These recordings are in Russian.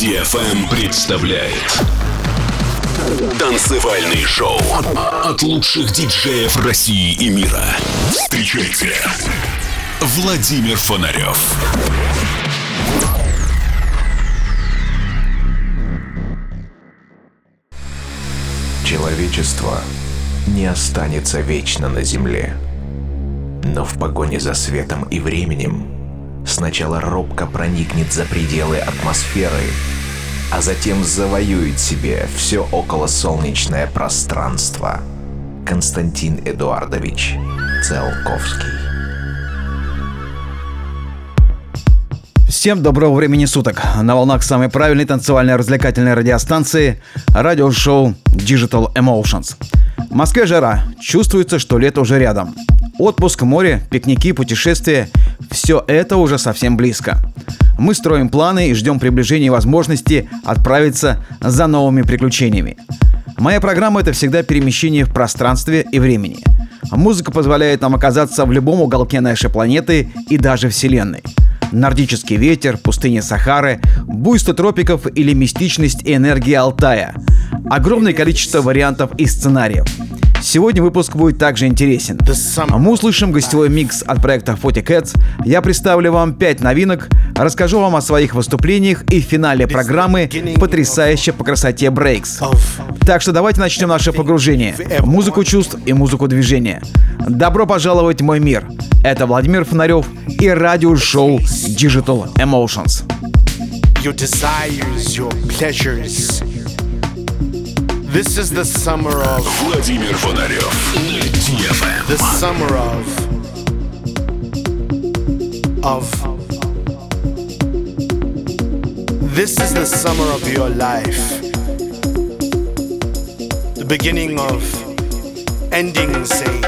DFM представляет Танцевальный шоу от лучших диджеев России и мира. Встречайте Владимир Фонарев. Человечество не останется вечно на Земле. Но в погоне за светом и временем сначала робко проникнет за пределы атмосферы, а затем завоюет себе все околосолнечное пространство. Константин Эдуардович Циолковский. Всем доброго времени суток. На волнах самой правильной танцевальной развлекательной радиостанции радиошоу Digital Emotions. В Москве жара. Чувствуется, что лето уже рядом. Отпуск, море, пикники, путешествия – все это уже совсем близко. Мы строим планы и ждем приближения возможности отправиться за новыми приключениями. Моя программа – это всегда перемещение в пространстве и времени. Музыка позволяет нам оказаться в любом уголке нашей планеты и даже Вселенной. Нордический ветер, пустыня Сахары, буйство тропиков или мистичность и энергия Алтая. Огромное количество вариантов и сценариев – Сегодня выпуск будет также интересен. Мы услышим гостевой микс от проекта 40 Cats. Я представлю вам 5 новинок, расскажу вам о своих выступлениях и в финале программы потрясающе по красоте Breaks. Так что давайте начнем наше погружение музыку чувств и музыку движения. Добро пожаловать в мой мир. Это Владимир Фонарев и радиошоу Digital Emotions. Your desires, your pleasures. This is the summer of Владимир Фонарев. The summer of of This is the summer of your life. The beginning of endings, a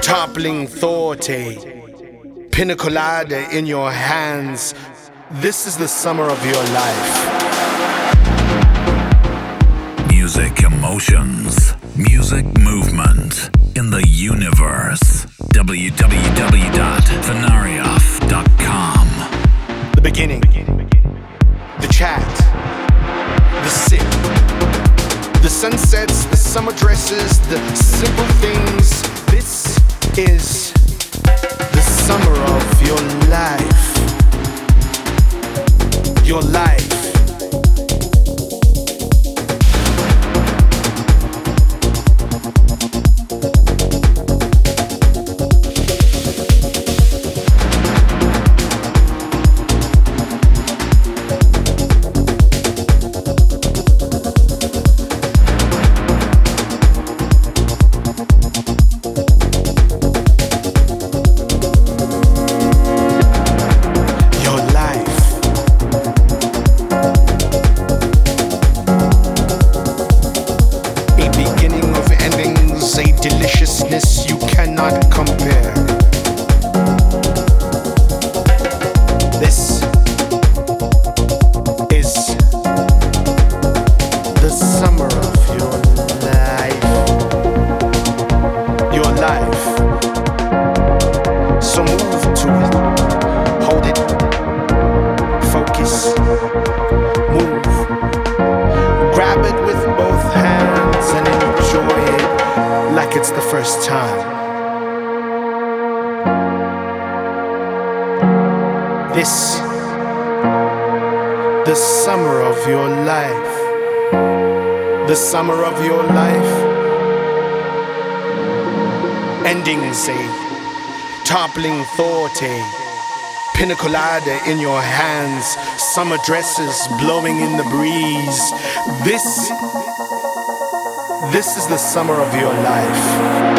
toppling thought, a pinacolada in your hands. This is the summer of your life. Music emotions, music movement in the universe. www.venarioff.com. The beginning, the chat, the sip, the sunsets, the summer dresses, the simple things. This is the summer of your life. Your life. Summer of your life. The summer of your life. Ending, a toppling thought, eh? a pinacolada in your hands, summer dresses blowing in the breeze. This, this is the summer of your life.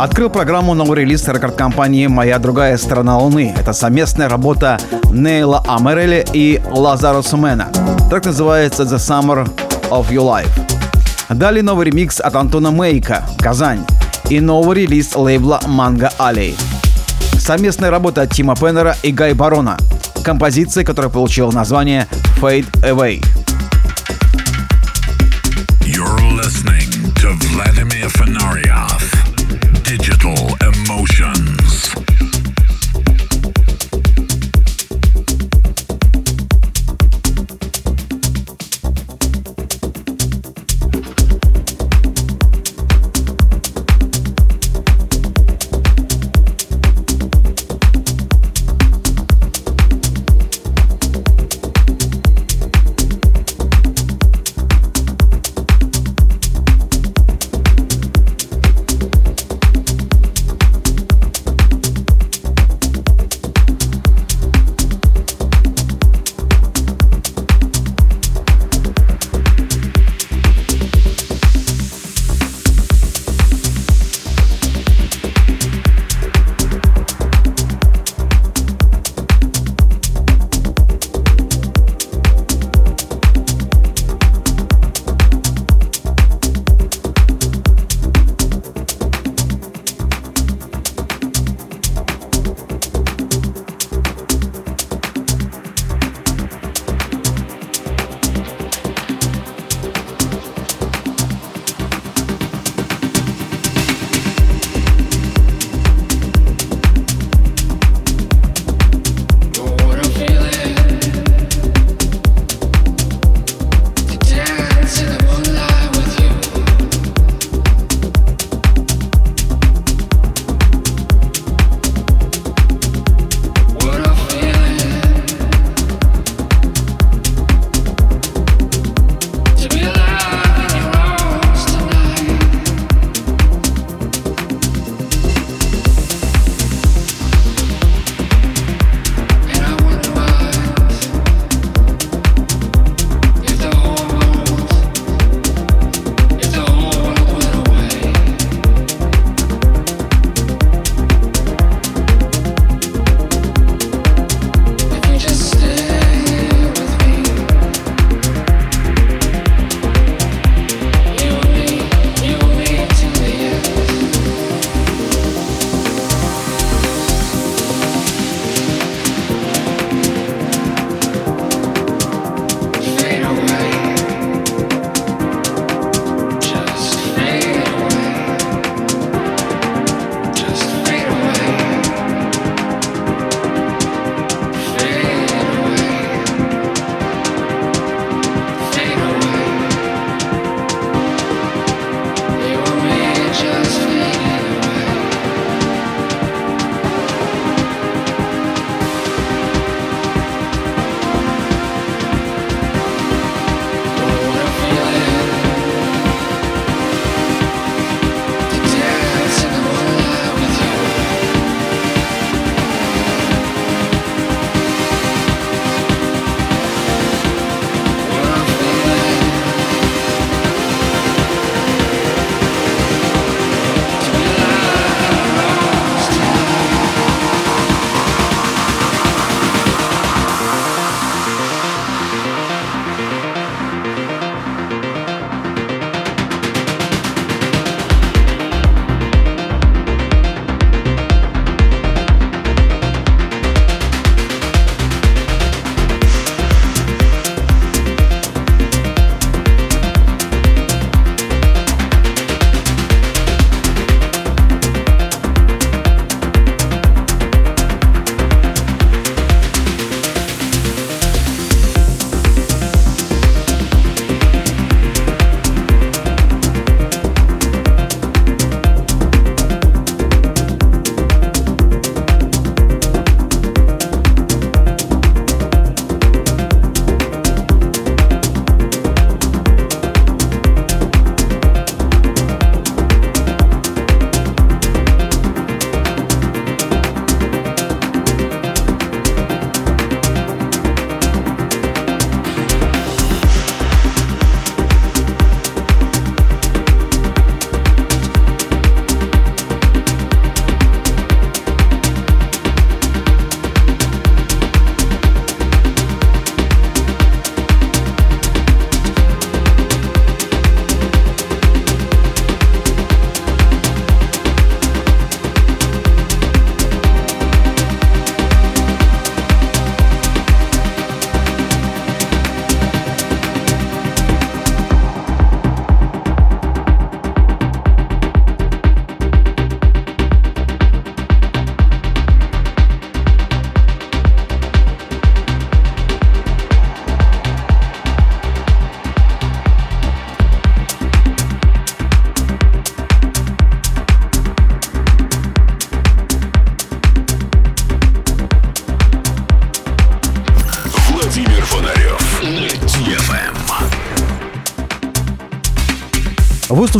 Открыл программу новый релиз рекорд-компании «Моя другая сторона Луны». Это совместная работа Нейла Амерели и Лазаро Сумена. Так называется «The Summer of Your Life». Далее новый ремикс от Антона Мейка «Казань» и новый релиз лейбла «Манго Алей». Совместная работа от Тима Пеннера и Гай Барона. Композиция, которая получила название «Fade Away». You're listening to Vladimir Fenarioff.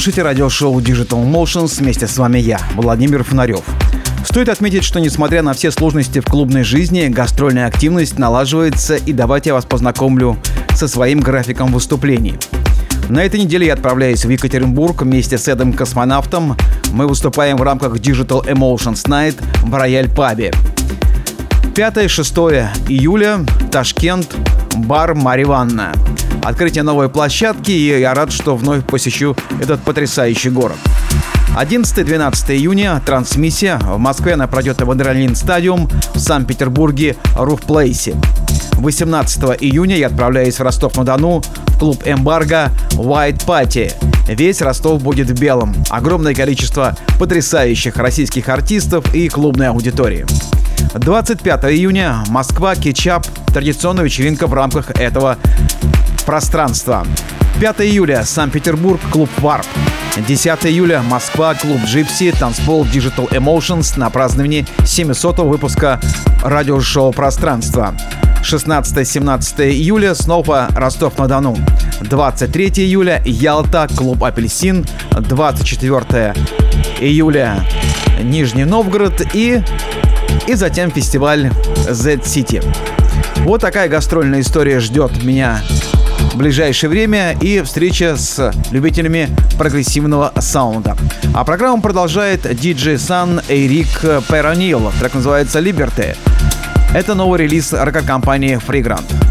Слушаете радиошоу Digital Motions. Вместе с вами я, Владимир Фонарев. Стоит отметить, что несмотря на все сложности в клубной жизни, гастрольная активность налаживается, и давайте я вас познакомлю со своим графиком выступлений. На этой неделе я отправляюсь в Екатеринбург вместе с Эдом Космонавтом. Мы выступаем в рамках Digital Emotions Night в Рояль Пабе. 5-6 июля, Ташкент, бар Мариванна. Открытие новой площадки, и я рад, что вновь посещу этот потрясающий город. 11-12 июня трансмиссия. В Москве она пройдет в Адреналин Стадиум, в Санкт-Петербурге Руф Плейсе. 18 июня я отправляюсь в Ростов-на-Дону в клуб «Эмбарго» White Party. Весь Ростов будет в белом. Огромное количество потрясающих российских артистов и клубной аудитории. 25 июня Москва, Кетчап, традиционная вечеринка в рамках этого пространства. 5 июля Санкт-Петербург, клуб Варп. 10 июля Москва, клуб Джипси, танцпол Digital Emotions на праздновании 700 выпуска радиошоу «Пространство». 16-17 июля снова Ростов-на-Дону. 23 июля Ялта, клуб «Апельсин». 24 июля Нижний Новгород и, и затем фестиваль Z-City. Вот такая гастрольная история ждет меня в ближайшее время и встреча с любителями прогрессивного саунда. А программу продолжает DJ Сан Эрик Перонил. Трек называется «Liberty». Это новый релиз рок-компании Fragrant.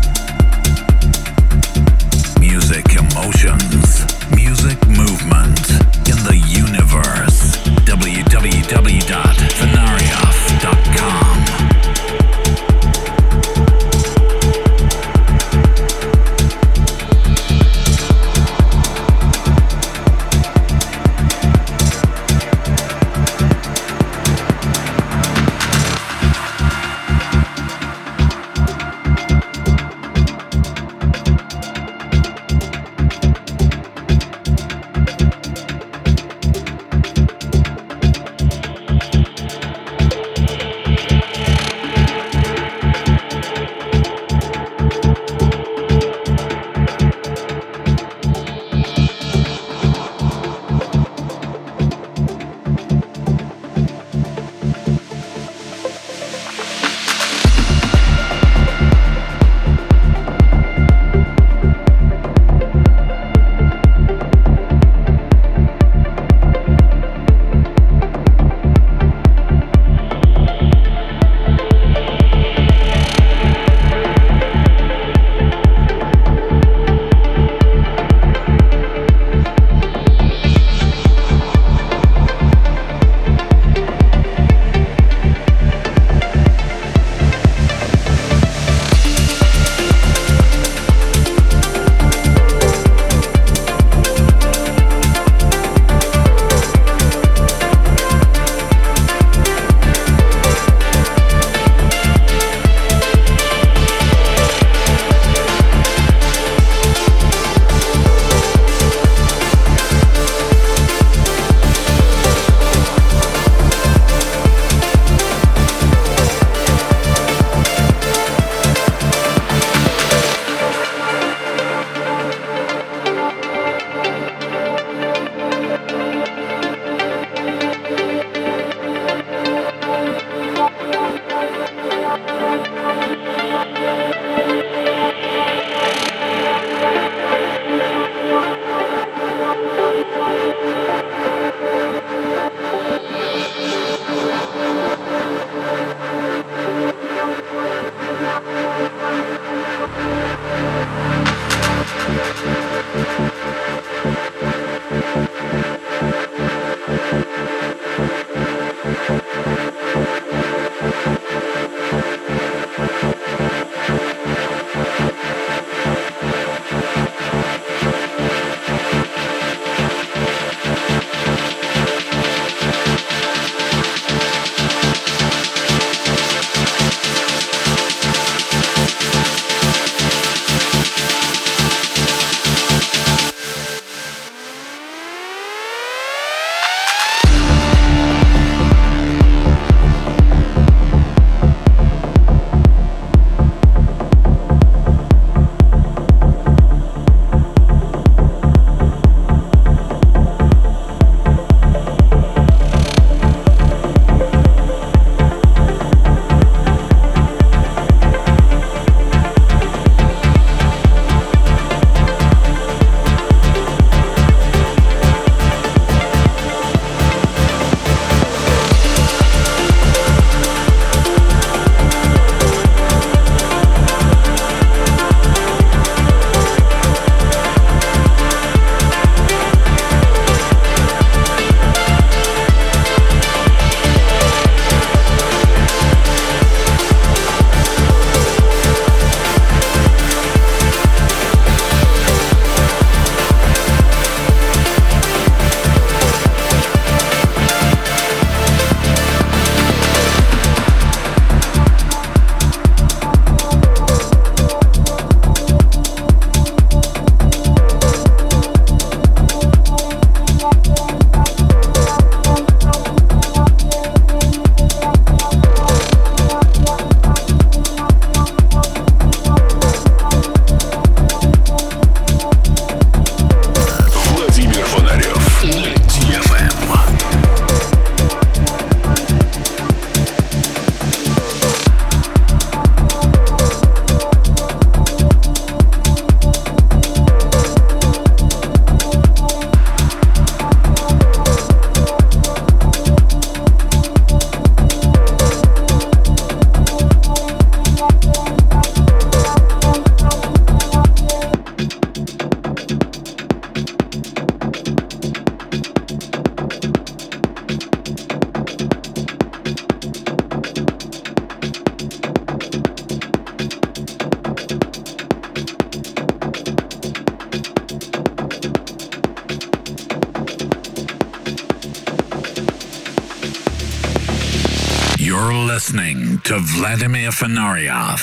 Listening to Vladimir Fenarioff,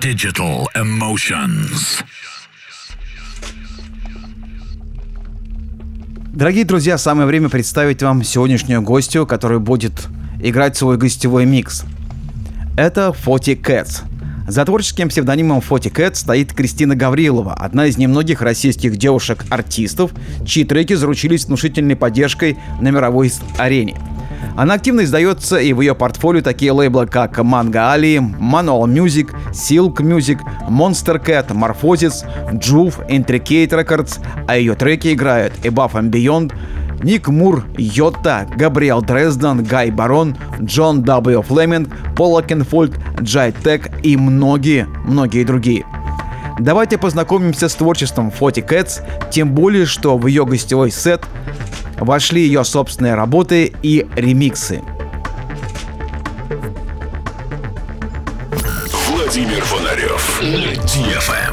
Digital Emotions. Дорогие друзья, самое время представить вам сегодняшнюю гостью, которая будет играть свой гостевой микс. Это Фоти Cats. За творческим псевдонимом Фоти Кэт стоит Кристина Гаврилова, одна из немногих российских девушек-артистов, чьи треки заручились внушительной поддержкой на мировой арене. Она активно издается и в ее портфолио такие лейблы, как Manga Ali, Manual Music, Silk Music, Monster Cat, Morphosis, Juve, Intricate Records, а ее треки играют Above and Beyond, Ник Мур, Йота, Габриэл Дрезден, Гай Барон, Джон W. Флеминг, Пол Кенфольд, Джай Тек и многие-многие другие. Давайте познакомимся с творчеством Фоти Кэтс, тем более, что в ее гостевой сет вошли ее собственные работы и ремиксы. Владимир Фонарев на DFM.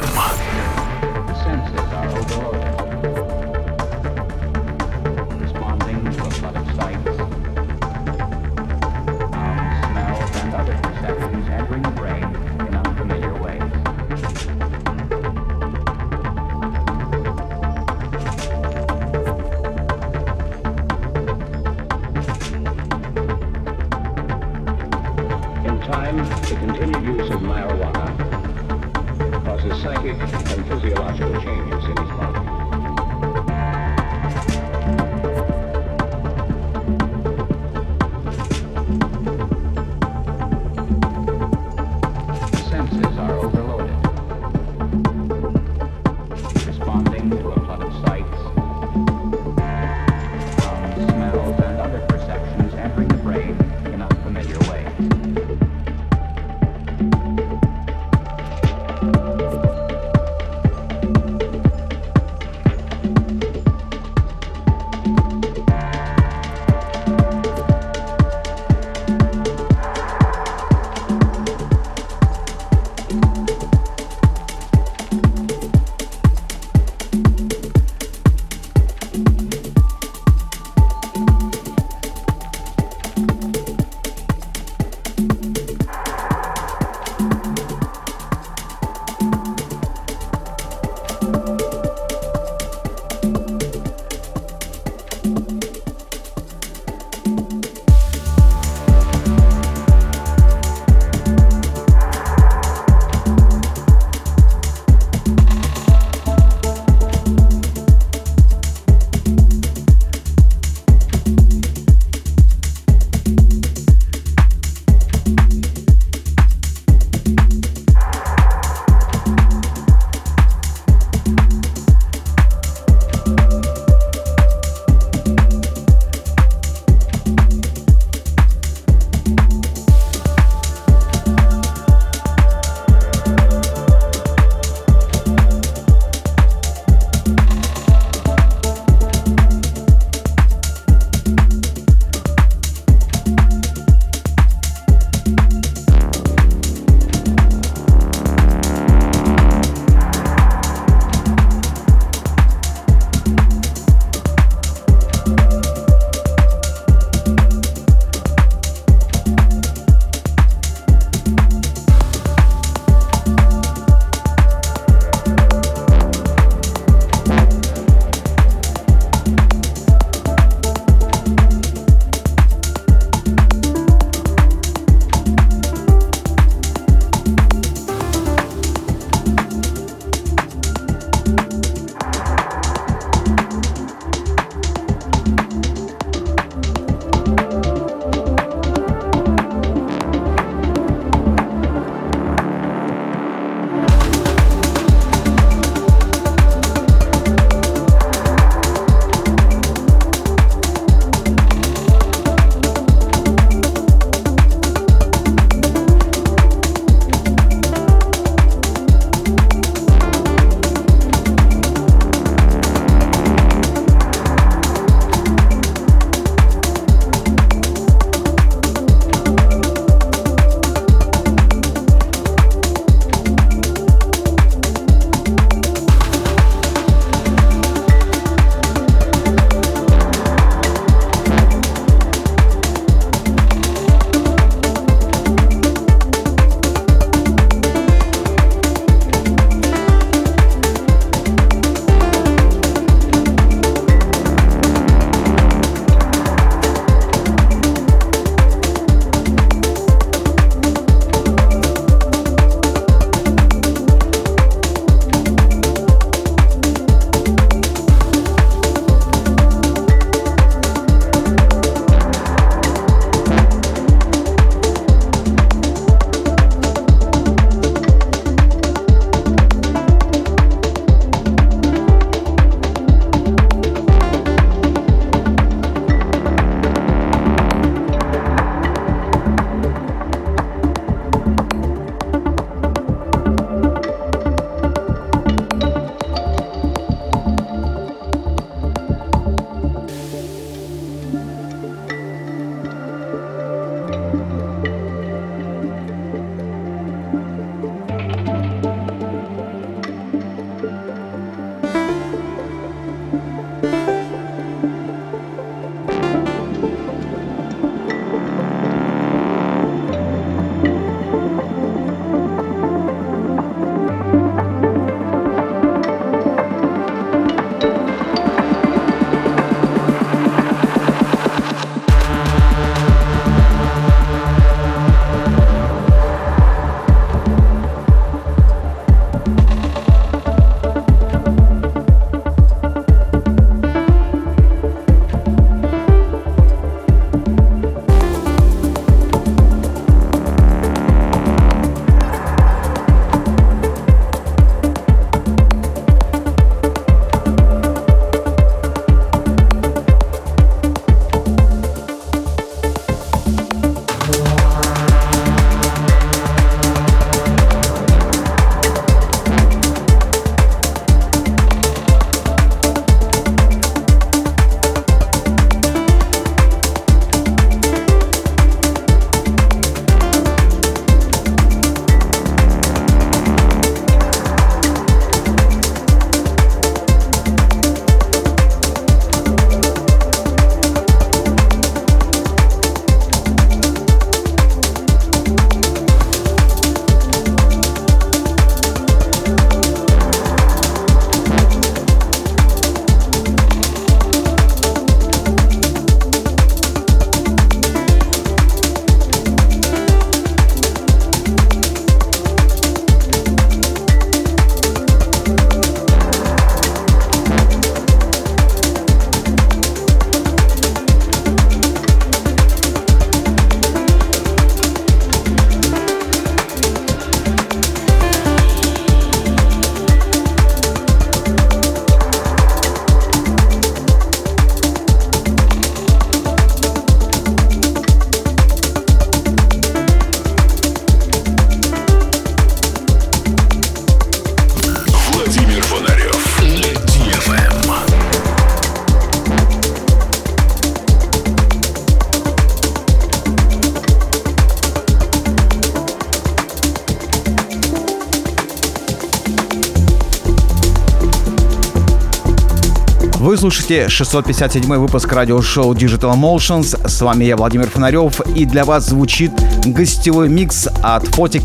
Слушаете 657 выпуск радиошоу Digital Emotions. С вами я, Владимир Фонарев, и для вас звучит гостевой микс от Forty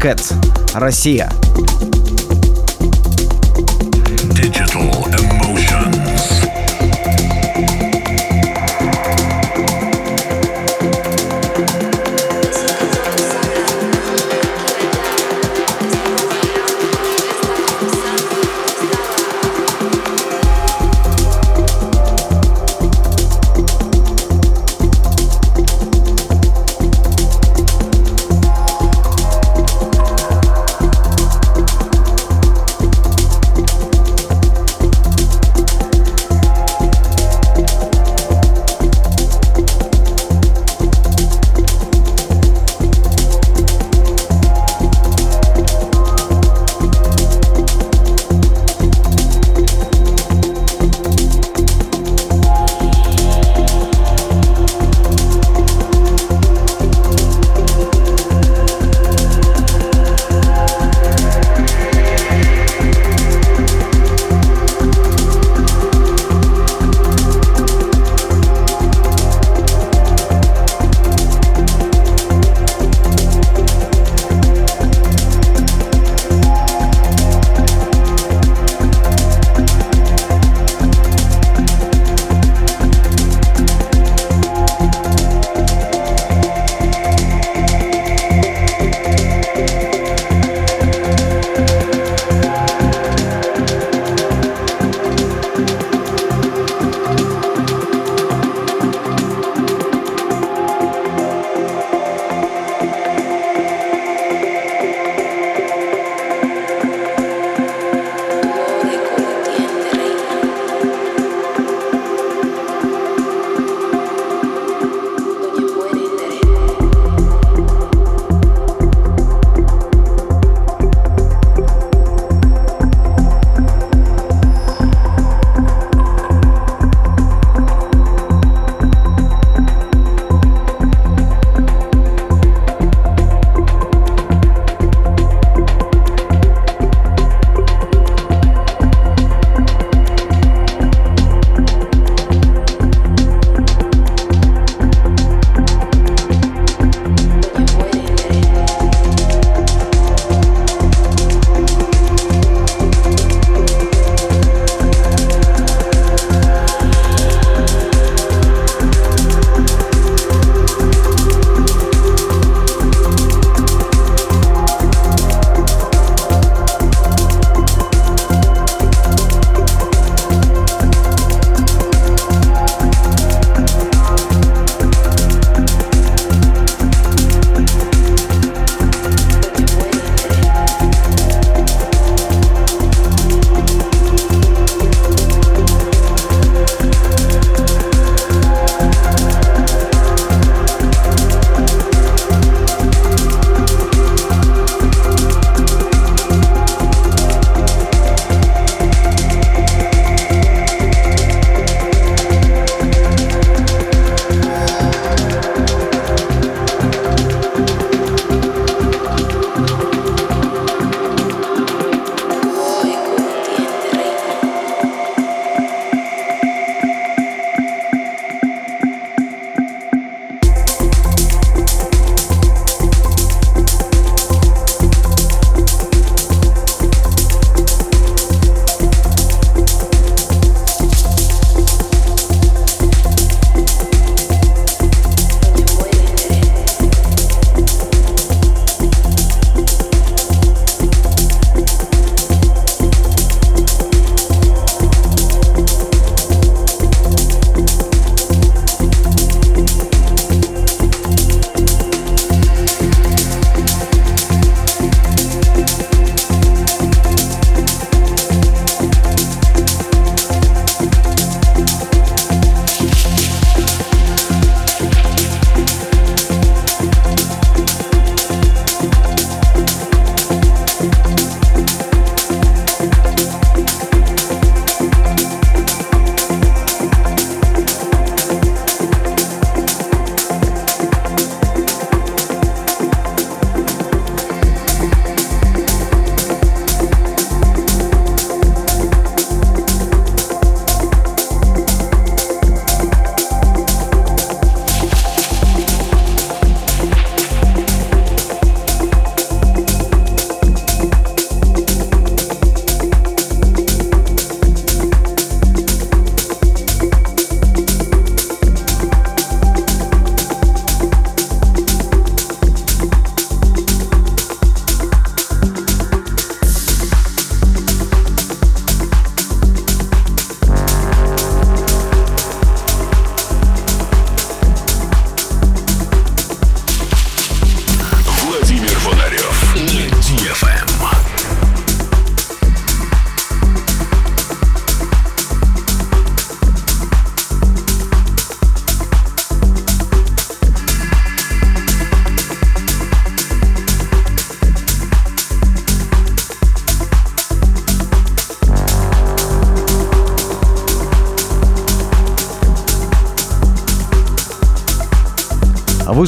Россия. Вы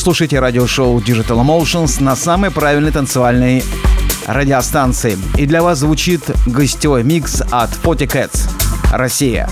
слушаете радиошоу Digital Emotions на самой правильной танцевальной радиостанции. И для вас звучит гостевой микс от Potty Cats, Россия.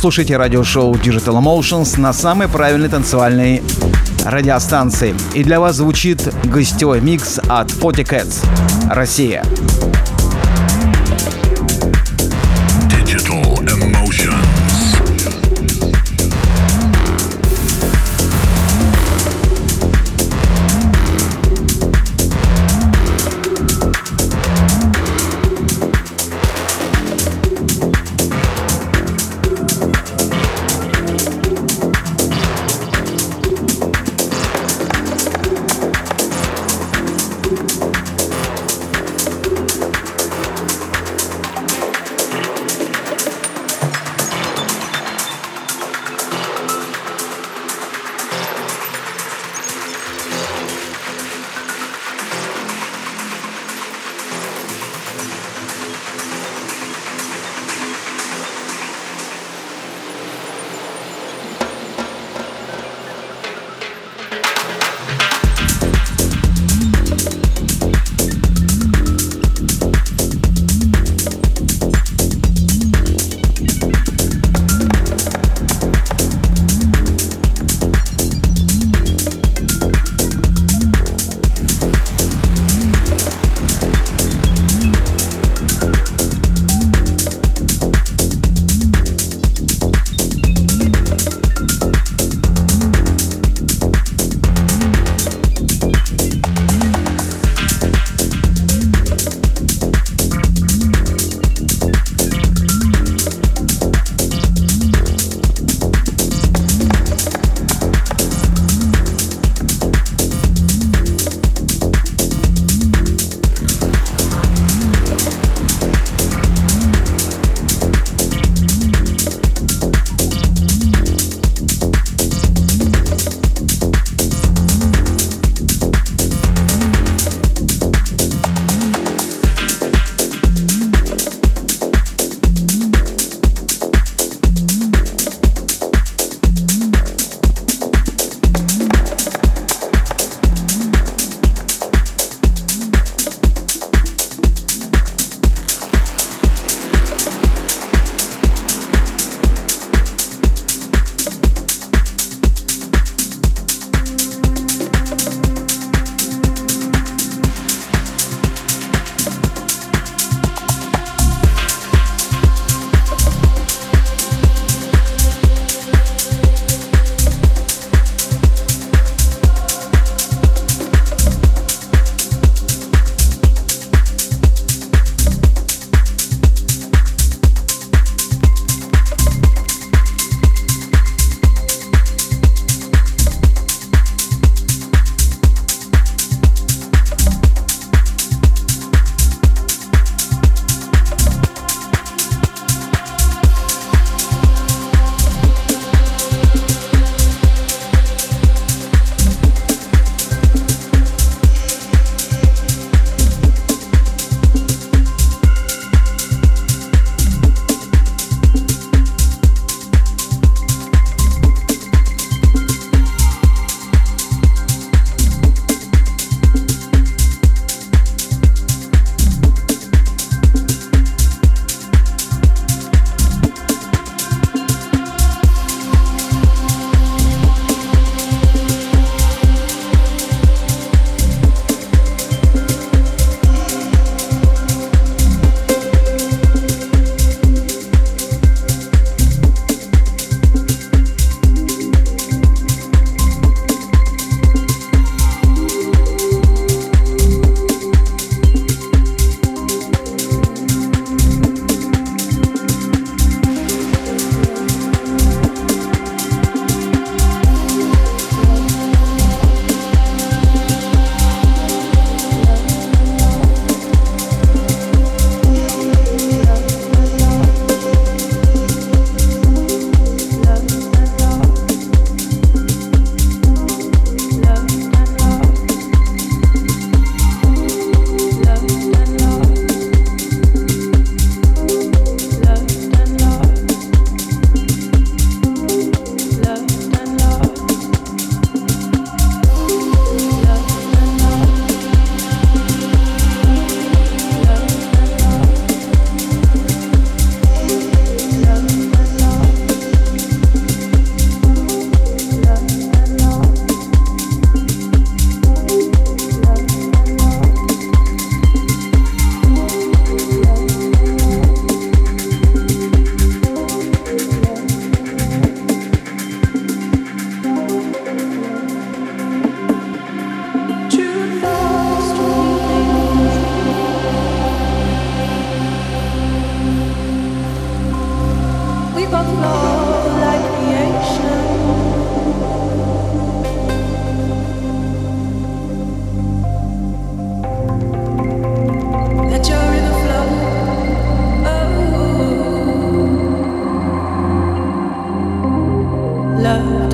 Слушаете радиошоу Digital Emotions на самой правильной танцевальной радиостанции. И для вас звучит гостевой микс от 40 Cats, Россия. love.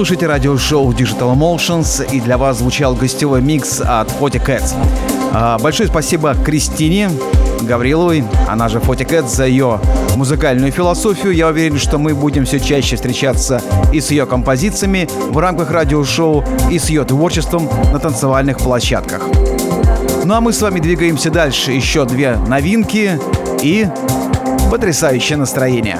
Слушаете радиошоу Digital Emotions, и для вас звучал гостевой микс от Фоти Cats. А, большое спасибо Кристине Гавриловой, она же Фоти Cats, за ее музыкальную философию. Я уверен, что мы будем все чаще встречаться и с ее композициями в рамках радиошоу, и с ее творчеством на танцевальных площадках. Ну а мы с вами двигаемся дальше. Еще две новинки и потрясающее настроение.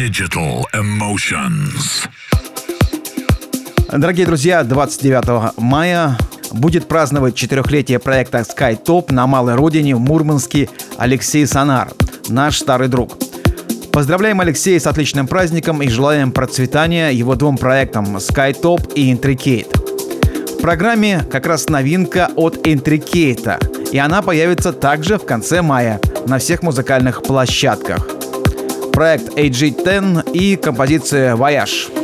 Digital Emotions. Дорогие друзья, 29 мая будет праздновать четырехлетие проекта SkyTop на малой родине в Мурманске Алексей Санар, наш старый друг. Поздравляем Алексея с отличным праздником и желаем процветания его двум проектам SkyTop и Intricate. В программе как раз новинка от Intricate, и она появится также в конце мая – на всех музыкальных площадках. Проект AG10 и композиция «Voyage».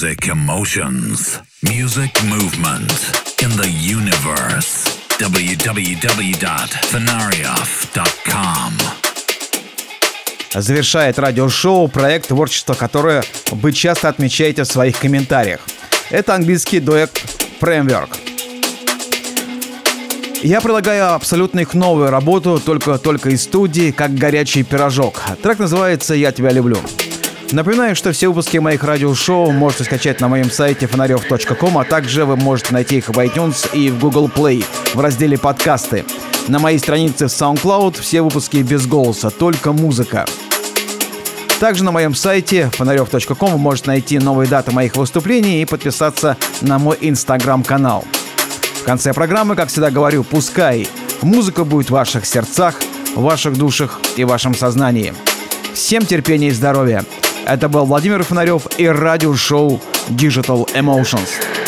Music emotions. Music movement in the universe. www.fenarioff.com Завершает радиошоу проект творчества, которое вы часто отмечаете в своих комментариях. Это английский дуэт Framework. Я предлагаю абсолютно их новую работу, только, только из студии, как горячий пирожок. Трек называется «Я тебя люблю». Напоминаю, что все выпуски моих радиошоу можете скачать на моем сайте фонарев.ком, а также вы можете найти их в iTunes и в Google Play в разделе «Подкасты». На моей странице в SoundCloud все выпуски без голоса, только музыка. Также на моем сайте фонарев.ком вы можете найти новые даты моих выступлений и подписаться на мой инстаграм-канал. В конце программы, как всегда говорю, пускай музыка будет в ваших сердцах, в ваших душах и в вашем сознании. Всем терпения и здоровья. Это был Владимир Фонарев и радиошоу Digital Emotions.